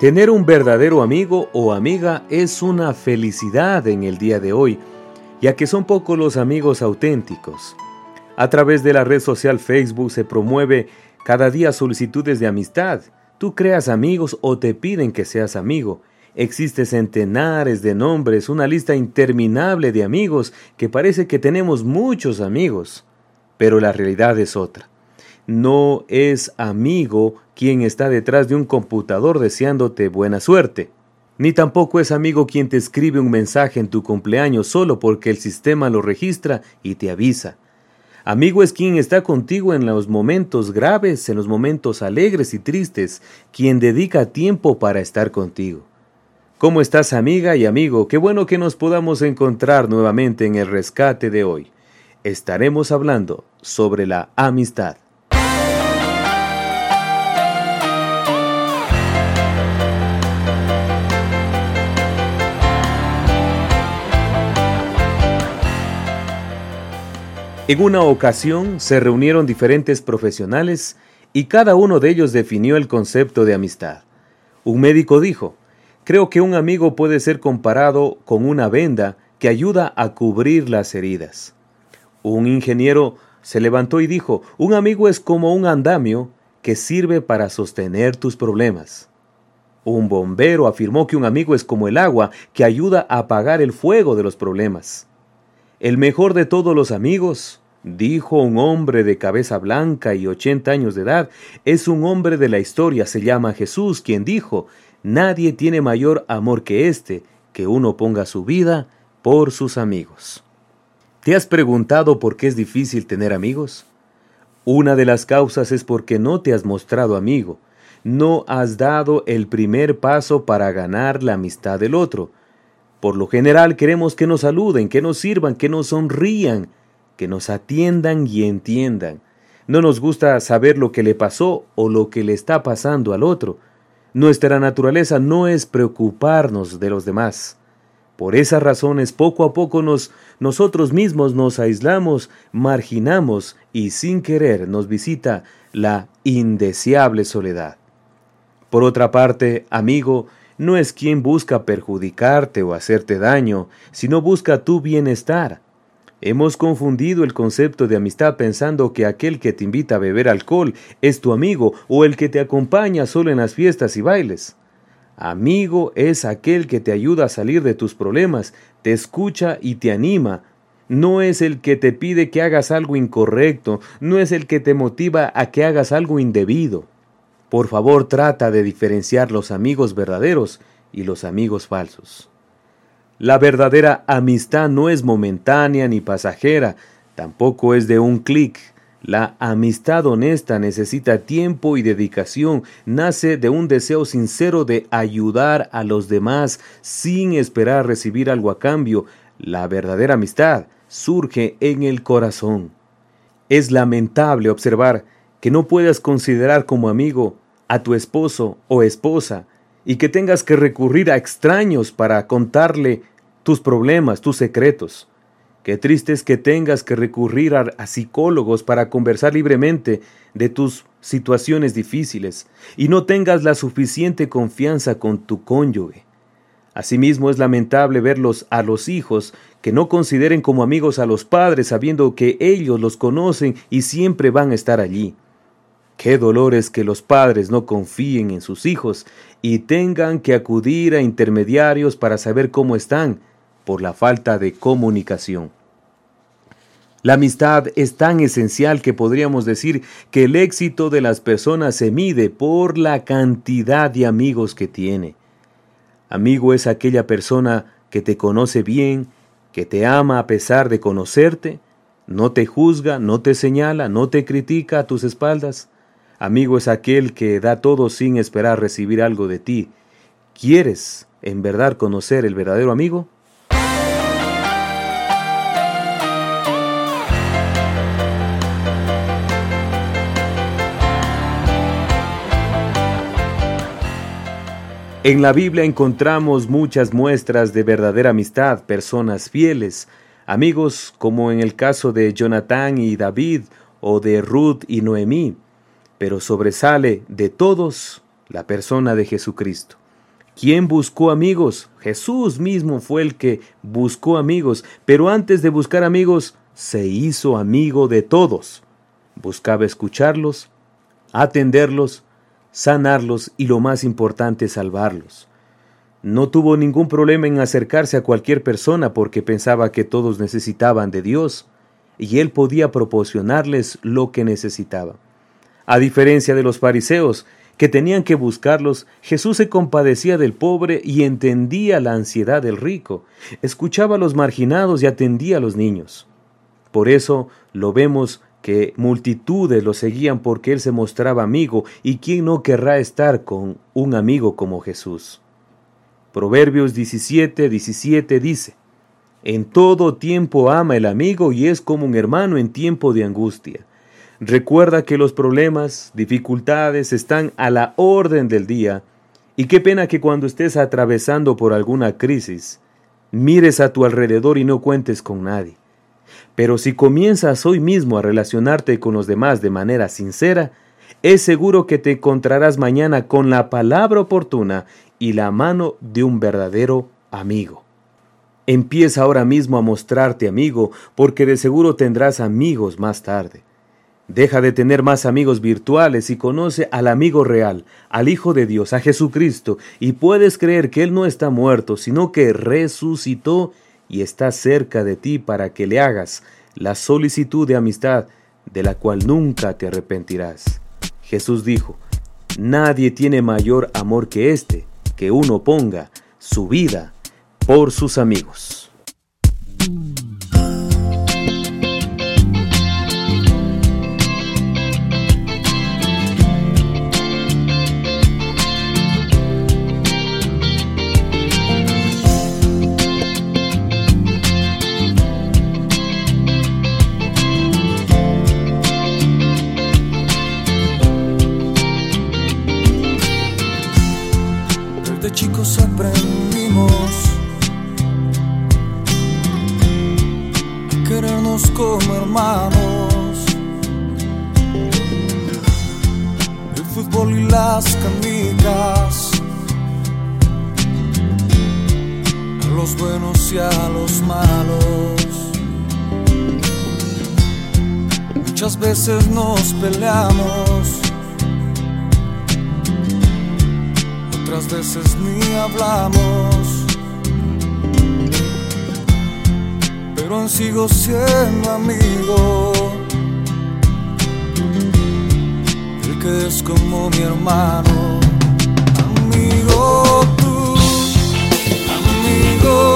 Tener un verdadero amigo o amiga es una felicidad en el día de hoy, ya que son pocos los amigos auténticos. A través de la red social Facebook se promueve cada día solicitudes de amistad. Tú creas amigos o te piden que seas amigo. Existe centenares de nombres, una lista interminable de amigos que parece que tenemos muchos amigos, pero la realidad es otra. No es amigo quien está detrás de un computador deseándote buena suerte. Ni tampoco es amigo quien te escribe un mensaje en tu cumpleaños solo porque el sistema lo registra y te avisa. Amigo es quien está contigo en los momentos graves, en los momentos alegres y tristes, quien dedica tiempo para estar contigo. ¿Cómo estás amiga y amigo? Qué bueno que nos podamos encontrar nuevamente en el rescate de hoy. Estaremos hablando sobre la amistad. En una ocasión se reunieron diferentes profesionales y cada uno de ellos definió el concepto de amistad. Un médico dijo, Creo que un amigo puede ser comparado con una venda que ayuda a cubrir las heridas. Un ingeniero se levantó y dijo, un amigo es como un andamio que sirve para sostener tus problemas. Un bombero afirmó que un amigo es como el agua que ayuda a apagar el fuego de los problemas. El mejor de todos los amigos, dijo un hombre de cabeza blanca y ochenta años de edad, es un hombre de la historia, se llama Jesús, quien dijo, Nadie tiene mayor amor que este, que uno ponga su vida por sus amigos. ¿Te has preguntado por qué es difícil tener amigos? Una de las causas es porque no te has mostrado amigo, no has dado el primer paso para ganar la amistad del otro. Por lo general queremos que nos saluden, que nos sirvan, que nos sonrían, que nos atiendan y entiendan. No nos gusta saber lo que le pasó o lo que le está pasando al otro. Nuestra naturaleza no es preocuparnos de los demás. Por esas razones, poco a poco nos, nosotros mismos nos aislamos, marginamos y sin querer nos visita la indeseable soledad. Por otra parte, amigo, no es quien busca perjudicarte o hacerte daño, sino busca tu bienestar. Hemos confundido el concepto de amistad pensando que aquel que te invita a beber alcohol es tu amigo o el que te acompaña solo en las fiestas y bailes. Amigo es aquel que te ayuda a salir de tus problemas, te escucha y te anima. No es el que te pide que hagas algo incorrecto, no es el que te motiva a que hagas algo indebido. Por favor, trata de diferenciar los amigos verdaderos y los amigos falsos. La verdadera amistad no es momentánea ni pasajera, tampoco es de un clic. La amistad honesta necesita tiempo y dedicación, nace de un deseo sincero de ayudar a los demás sin esperar recibir algo a cambio. La verdadera amistad surge en el corazón. Es lamentable observar que no puedas considerar como amigo a tu esposo o esposa y que tengas que recurrir a extraños para contarle tus problemas, tus secretos. Qué triste es que tengas que recurrir a, psicólogos para conversar libremente de tus situaciones difíciles y no tengas la suficiente confianza con tu cónyuge. Asimismo es lamentable verlos a los hijos que no consideren como amigos a los padres sabiendo que ellos los conocen y siempre van a estar allí. Qué dolor es que los padres no confíen en sus hijos y tengan que acudir a intermediarios para saber cómo están por la falta de comunicación. La amistad es tan esencial que podríamos decir que el éxito de las personas se mide por la cantidad de amigos que tiene. Amigo es aquella persona que te conoce bien, que te ama a pesar de conocerte, no te juzga, no te señala, no te critica a tus espaldas. Amigo es aquel que da todo sin esperar recibir algo de ti. ¿Quieres en verdad conocer el verdadero amigo? En la Biblia encontramos muchas muestras de verdadera amistad, personas fieles, amigos como en el caso de Jonatán y David o de Ruth y Noemí, pero sobresale de todos la persona de Jesucristo. ¿Quién buscó amigos? Jesús mismo fue el que buscó amigos, pero antes de buscar amigos, se hizo amigo de todos. Buscaba escucharlos, atenderlos, sanarlos y lo más importante, salvarlos. No tuvo ningún problema en acercarse a cualquier persona porque pensaba que todos necesitaban de Dios y él podía proporcionarles lo que necesitaban. A diferencia de los fariseos, que tenían que buscarlos, Jesús se compadecía del pobre y entendía la ansiedad del rico, escuchaba a los marginados y atendía a los niños. Por eso lo vemos que multitudes lo seguían porque él se mostraba amigo, y quién no querrá estar con un amigo como Jesús. Proverbios 17, 17 dice, En todo tiempo ama el amigo y es como un hermano en tiempo de angustia. Recuerda que los problemas, dificultades están a la orden del día, y qué pena que cuando estés atravesando por alguna crisis, mires a tu alrededor y no cuentes con nadie. Pero si comienzas hoy mismo a relacionarte con los demás de manera sincera, es seguro que te encontrarás mañana con la palabra oportuna y la mano de un verdadero amigo. Empieza ahora mismo a mostrarte amigo, porque de seguro tendrás amigos más tarde. Deja de tener más amigos virtuales y conoce al amigo real, al Hijo de Dios, a Jesucristo, y puedes creer que Él no está muerto, sino que resucitó y está cerca de ti para que le hagas la solicitud de amistad de la cual nunca te arrepentirás. Jesús dijo, Nadie tiene mayor amor que este, que uno ponga su vida por sus amigos. Chicos aprendimos a querernos como hermanos. El fútbol y las canicas, a los buenos y a los malos. Muchas veces nos peleamos otras veces ni hablamos. Pero sigo siendo amigo. El que es como mi hermano. Amigo tú, amigo